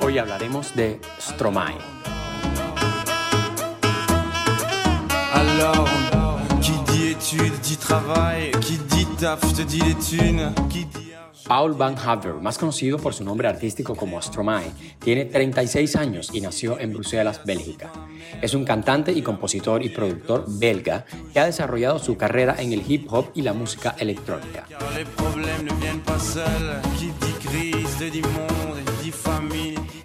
Hoy hablaremos de Stromae. Alors, qui dit études dit travail, qui dit taf te dit les thunes, qui dit Paul Van Haver, más conocido por su nombre artístico como Stromae, tiene 36 años y nació en Bruselas, Bélgica. Es un cantante y compositor y productor belga que ha desarrollado su carrera en el hip hop y la música electrónica.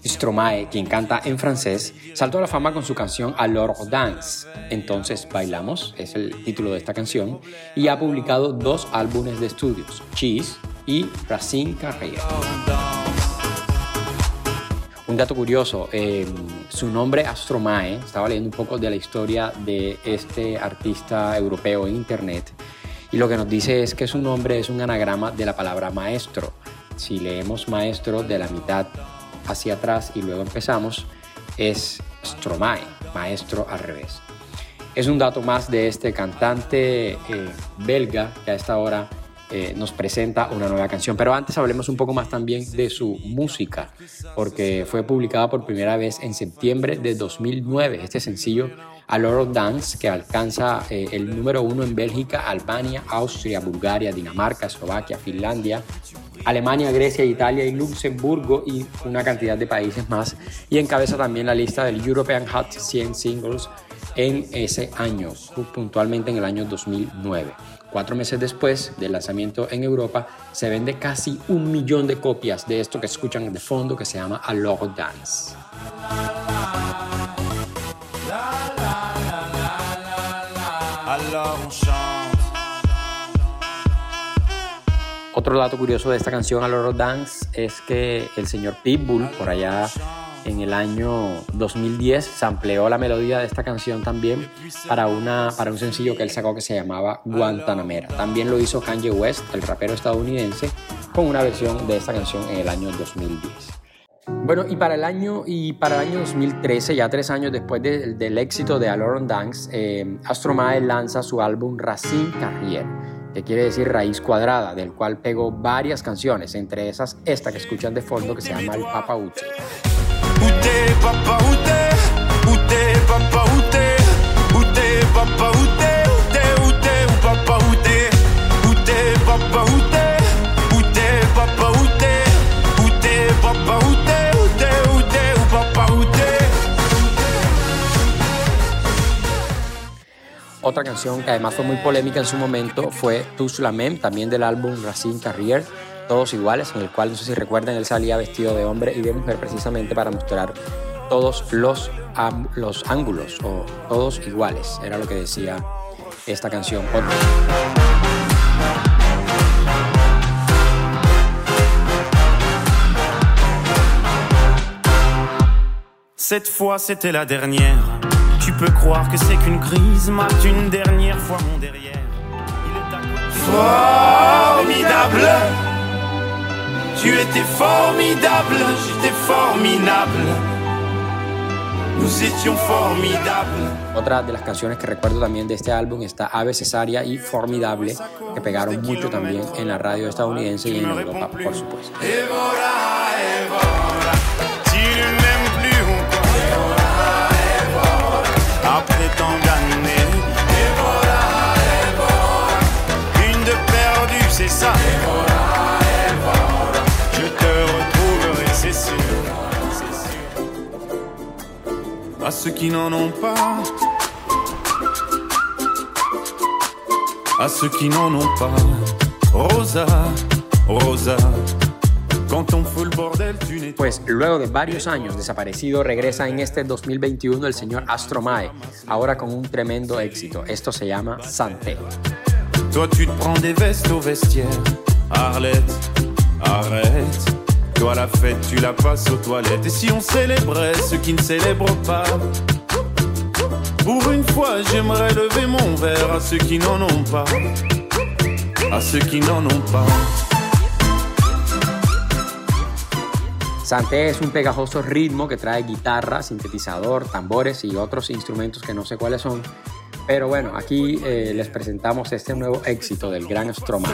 Stromae, quien canta en francés, saltó a la fama con su canción Alors Dance, entonces bailamos, es el título de esta canción, y ha publicado dos álbumes de estudios, Cheese y Racine Carrière. Un dato curioso, eh, su nombre Astromae, estaba leyendo un poco de la historia de este artista europeo en internet y lo que nos dice es que su nombre es un anagrama de la palabra maestro. Si leemos maestro de la mitad hacia atrás y luego empezamos, es Stromae, maestro al revés. Es un dato más de este cantante eh, belga que a esta hora eh, nos presenta una nueva canción. Pero antes hablemos un poco más también de su música, porque fue publicada por primera vez en septiembre de 2009 este sencillo A of Dance, que alcanza eh, el número uno en Bélgica, Albania, Austria, Bulgaria, Dinamarca, Eslovaquia, Finlandia, Alemania, Grecia, Italia y Luxemburgo y una cantidad de países más. Y encabeza también la lista del European Hot 100 Singles en ese año, puntualmente en el año 2009. Cuatro meses después del lanzamiento en Europa, se vende casi un millón de copias de esto que escuchan de fondo que se llama A Logo Dance. Otro dato curioso de esta canción, A Logo Dance, es que el señor Pitbull, por allá en el año 2010 sampleó la melodía de esta canción también para, una, para un sencillo que él sacó que se llamaba Guantanamera. También lo hizo Kanye West, el rapero estadounidense, con una versión de esta canción en el año 2010. Bueno, y para el año, y para el año 2013, ya tres años después del éxito de Aloron Dance, eh, Astromae lanza su álbum Racine Carrière, que quiere decir raíz cuadrada, del cual pegó varias canciones, entre esas esta que escuchan de fondo que se llama El Papa Uche. Où t'es, papa, où t'es Où t'es, papa, où t'es papa, où t'es Où papa, où t'es papa, où t'es papa, où t'es Où papa, où Otra canción que además fue muy polémica en su momento fue Tous la Même, también del álbum Racine Carrière todos iguales, en el cual, no sé si recuerdan, él salía vestido de hombre y de mujer precisamente para mostrar todos los, los ángulos o todos iguales, era lo que decía esta canción. Cette fois c'était la dernière. Tu peux croire que c'est qu'une crise, mate une dernière fois mon derrière. Il est Formidable! Tu étais formidable, j'étais formidable. Nous étions formidables. Otra de las canciones que recuerdo también de este álbum está Ave Cesaria y Formidable, que pegaron mucho también en la radio estadounidense y en Europa, por supuesto. Après tant d'années, une de perdue, c'est ça. À ceux qui n'en ont pas, à ceux qui n'en ont pas. Rosa, Rosa. Pues luego de varios años desaparecido, regresa en este 2021 el señor Astromae, ahora con un tremendo éxito. Esto se llama Santé. Toi, tu te prends des vestes au vestiaire. Arlette, arrête. Toi, la fête, tu la passes aux toilettes. Et si on célébrait ceux qui ne célèbrent pas Pour une fois, j'aimerais lever mon verre à ceux qui n'en ont pas. À ceux qui n'en ont pas. Santé es un pegajoso ritmo que trae guitarra, sintetizador, tambores y otros instrumentos que no sé cuáles son. Pero bueno, aquí eh, les presentamos este nuevo éxito del gran Stromae.